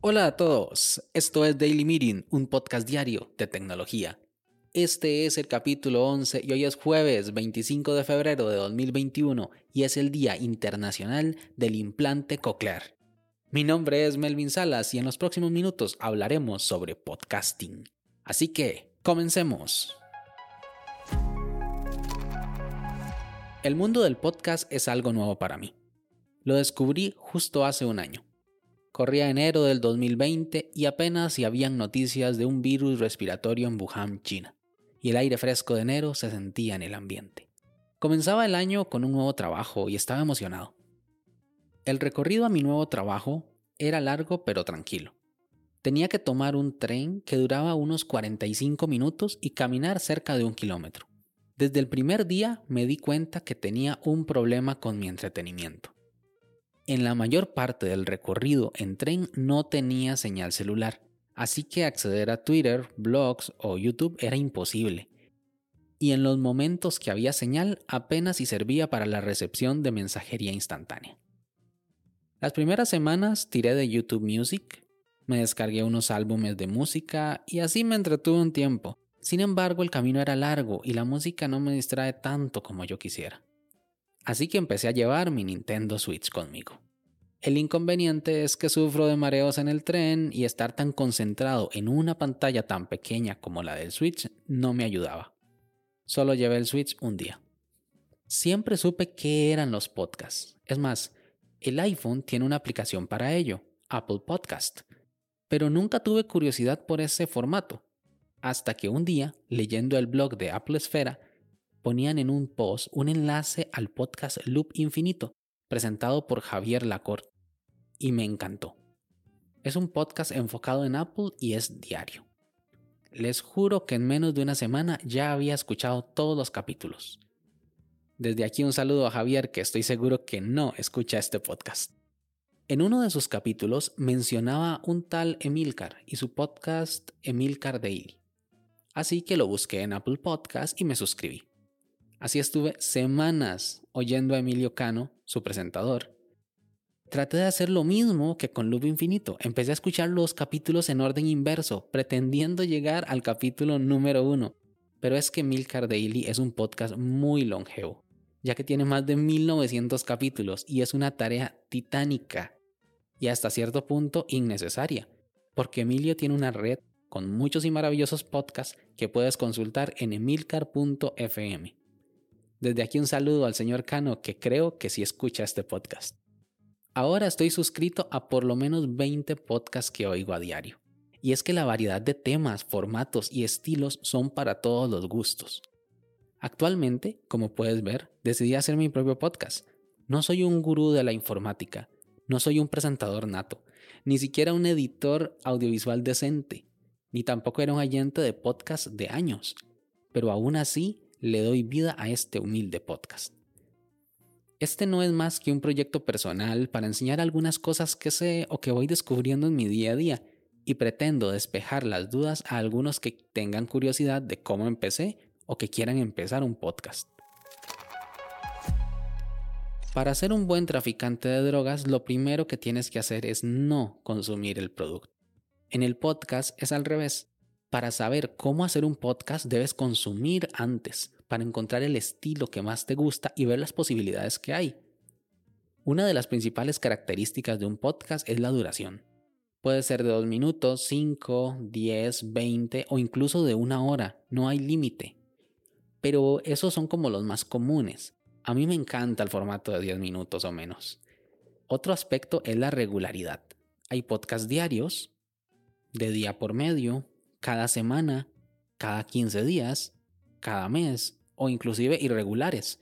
Hola a todos, esto es Daily Meeting, un podcast diario de tecnología. Este es el capítulo 11 y hoy es jueves 25 de febrero de 2021 y es el Día Internacional del Implante Coclear. Mi nombre es Melvin Salas y en los próximos minutos hablaremos sobre podcasting. Así que, comencemos. El mundo del podcast es algo nuevo para mí. Lo descubrí justo hace un año. Corría enero del 2020 y apenas si habían noticias de un virus respiratorio en Wuhan, China, y el aire fresco de enero se sentía en el ambiente. Comenzaba el año con un nuevo trabajo y estaba emocionado. El recorrido a mi nuevo trabajo era largo pero tranquilo. Tenía que tomar un tren que duraba unos 45 minutos y caminar cerca de un kilómetro. Desde el primer día me di cuenta que tenía un problema con mi entretenimiento. En la mayor parte del recorrido en tren no tenía señal celular, así que acceder a Twitter, blogs o YouTube era imposible. Y en los momentos que había señal apenas si servía para la recepción de mensajería instantánea. Las primeras semanas tiré de YouTube Music, me descargué unos álbumes de música y así me entretuve un tiempo. Sin embargo, el camino era largo y la música no me distrae tanto como yo quisiera así que empecé a llevar mi Nintendo Switch conmigo. El inconveniente es que sufro de mareos en el tren y estar tan concentrado en una pantalla tan pequeña como la del Switch no me ayudaba. Solo llevé el Switch un día. Siempre supe qué eran los podcasts. Es más, el iPhone tiene una aplicación para ello, Apple Podcast. Pero nunca tuve curiosidad por ese formato. Hasta que un día, leyendo el blog de Apple Esfera, ponían en un post un enlace al podcast Loop Infinito, presentado por Javier Lacorte, y me encantó. Es un podcast enfocado en Apple y es diario. Les juro que en menos de una semana ya había escuchado todos los capítulos. Desde aquí un saludo a Javier que estoy seguro que no escucha este podcast. En uno de sus capítulos mencionaba un tal Emilcar y su podcast Emilcar Daily. Así que lo busqué en Apple Podcast y me suscribí. Así estuve semanas oyendo a Emilio Cano, su presentador. Traté de hacer lo mismo que con Loop Infinito. Empecé a escuchar los capítulos en orden inverso, pretendiendo llegar al capítulo número uno. Pero es que Milcar Daily es un podcast muy longevo, ya que tiene más de 1900 capítulos y es una tarea titánica y hasta cierto punto innecesaria, porque Emilio tiene una red con muchos y maravillosos podcasts que puedes consultar en emilcar.fm. Desde aquí un saludo al señor Cano que creo que sí escucha este podcast. Ahora estoy suscrito a por lo menos 20 podcasts que oigo a diario. Y es que la variedad de temas, formatos y estilos son para todos los gustos. Actualmente, como puedes ver, decidí hacer mi propio podcast. No soy un gurú de la informática, no soy un presentador nato, ni siquiera un editor audiovisual decente, ni tampoco era un agente de podcast de años, pero aún así le doy vida a este humilde podcast. Este no es más que un proyecto personal para enseñar algunas cosas que sé o que voy descubriendo en mi día a día y pretendo despejar las dudas a algunos que tengan curiosidad de cómo empecé o que quieran empezar un podcast. Para ser un buen traficante de drogas, lo primero que tienes que hacer es no consumir el producto. En el podcast es al revés. Para saber cómo hacer un podcast debes consumir antes, para encontrar el estilo que más te gusta y ver las posibilidades que hay. Una de las principales características de un podcast es la duración. Puede ser de 2 minutos, 5, 10, 20 o incluso de una hora, no hay límite. Pero esos son como los más comunes. A mí me encanta el formato de 10 minutos o menos. Otro aspecto es la regularidad. Hay podcasts diarios, de día por medio, cada semana, cada 15 días, cada mes o inclusive irregulares.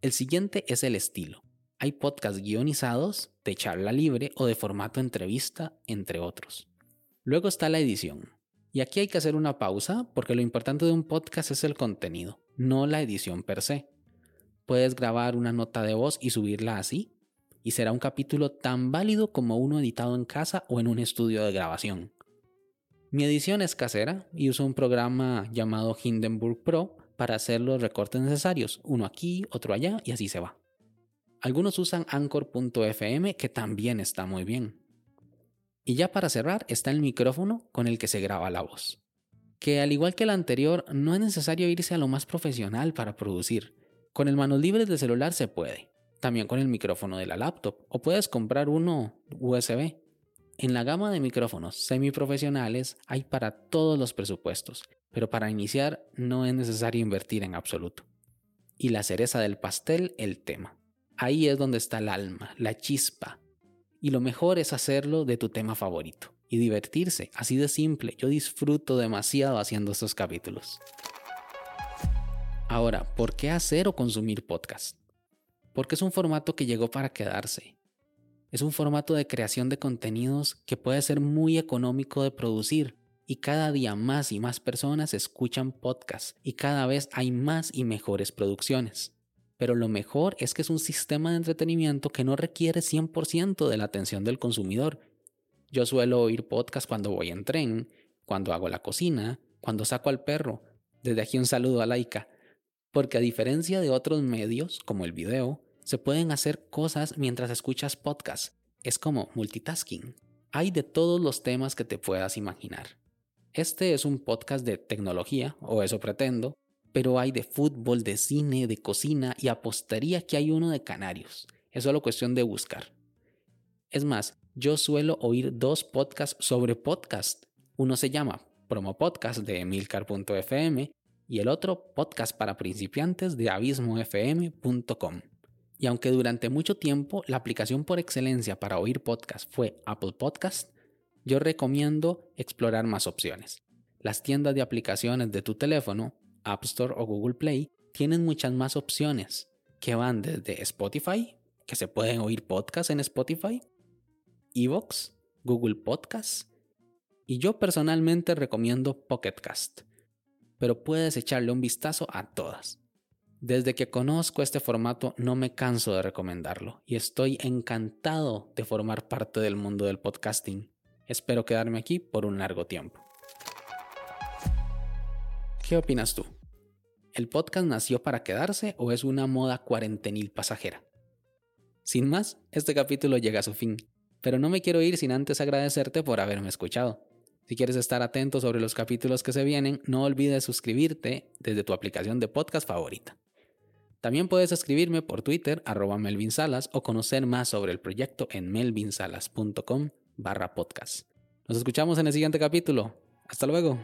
El siguiente es el estilo. Hay podcasts guionizados, de charla libre o de formato entrevista, entre otros. Luego está la edición. Y aquí hay que hacer una pausa porque lo importante de un podcast es el contenido, no la edición per se. Puedes grabar una nota de voz y subirla así, y será un capítulo tan válido como uno editado en casa o en un estudio de grabación. Mi edición es casera y uso un programa llamado Hindenburg Pro para hacer los recortes necesarios, uno aquí, otro allá y así se va. Algunos usan anchor.fm que también está muy bien. Y ya para cerrar está el micrófono con el que se graba la voz. Que al igual que el anterior, no es necesario irse a lo más profesional para producir. Con el manos libres del celular se puede. También con el micrófono de la laptop. O puedes comprar uno USB. En la gama de micrófonos semiprofesionales hay para todos los presupuestos, pero para iniciar no es necesario invertir en absoluto. Y la cereza del pastel, el tema. Ahí es donde está el alma, la chispa. Y lo mejor es hacerlo de tu tema favorito y divertirse, así de simple. Yo disfruto demasiado haciendo estos capítulos. Ahora, ¿por qué hacer o consumir podcast? Porque es un formato que llegó para quedarse. Es un formato de creación de contenidos que puede ser muy económico de producir y cada día más y más personas escuchan podcasts y cada vez hay más y mejores producciones. Pero lo mejor es que es un sistema de entretenimiento que no requiere 100% de la atención del consumidor. Yo suelo oír podcasts cuando voy en tren, cuando hago la cocina, cuando saco al perro. Desde aquí un saludo a Laika. Porque a diferencia de otros medios, como el video, se pueden hacer cosas mientras escuchas podcast. Es como multitasking. Hay de todos los temas que te puedas imaginar. Este es un podcast de tecnología, o eso pretendo, pero hay de fútbol, de cine, de cocina y apostaría que hay uno de canarios. Es solo cuestión de buscar. Es más, yo suelo oír dos podcasts sobre podcast. Uno se llama Promo Podcast de emilcar.fm y el otro Podcast para principiantes de abismofm.com. Y aunque durante mucho tiempo la aplicación por excelencia para oír podcast fue Apple Podcast, yo recomiendo explorar más opciones. Las tiendas de aplicaciones de tu teléfono, App Store o Google Play, tienen muchas más opciones que van desde Spotify, que se pueden oír podcasts en Spotify, Evox, Google Podcasts, y yo personalmente recomiendo Pocket Cast, pero puedes echarle un vistazo a todas. Desde que conozco este formato no me canso de recomendarlo y estoy encantado de formar parte del mundo del podcasting. Espero quedarme aquí por un largo tiempo. ¿Qué opinas tú? ¿El podcast nació para quedarse o es una moda cuarentenil pasajera? Sin más, este capítulo llega a su fin, pero no me quiero ir sin antes agradecerte por haberme escuchado. Si quieres estar atento sobre los capítulos que se vienen, no olvides suscribirte desde tu aplicación de podcast favorita. También puedes escribirme por Twitter, arroba Melvin Salas, o conocer más sobre el proyecto en melvinsalas.com barra podcast. Nos escuchamos en el siguiente capítulo. Hasta luego.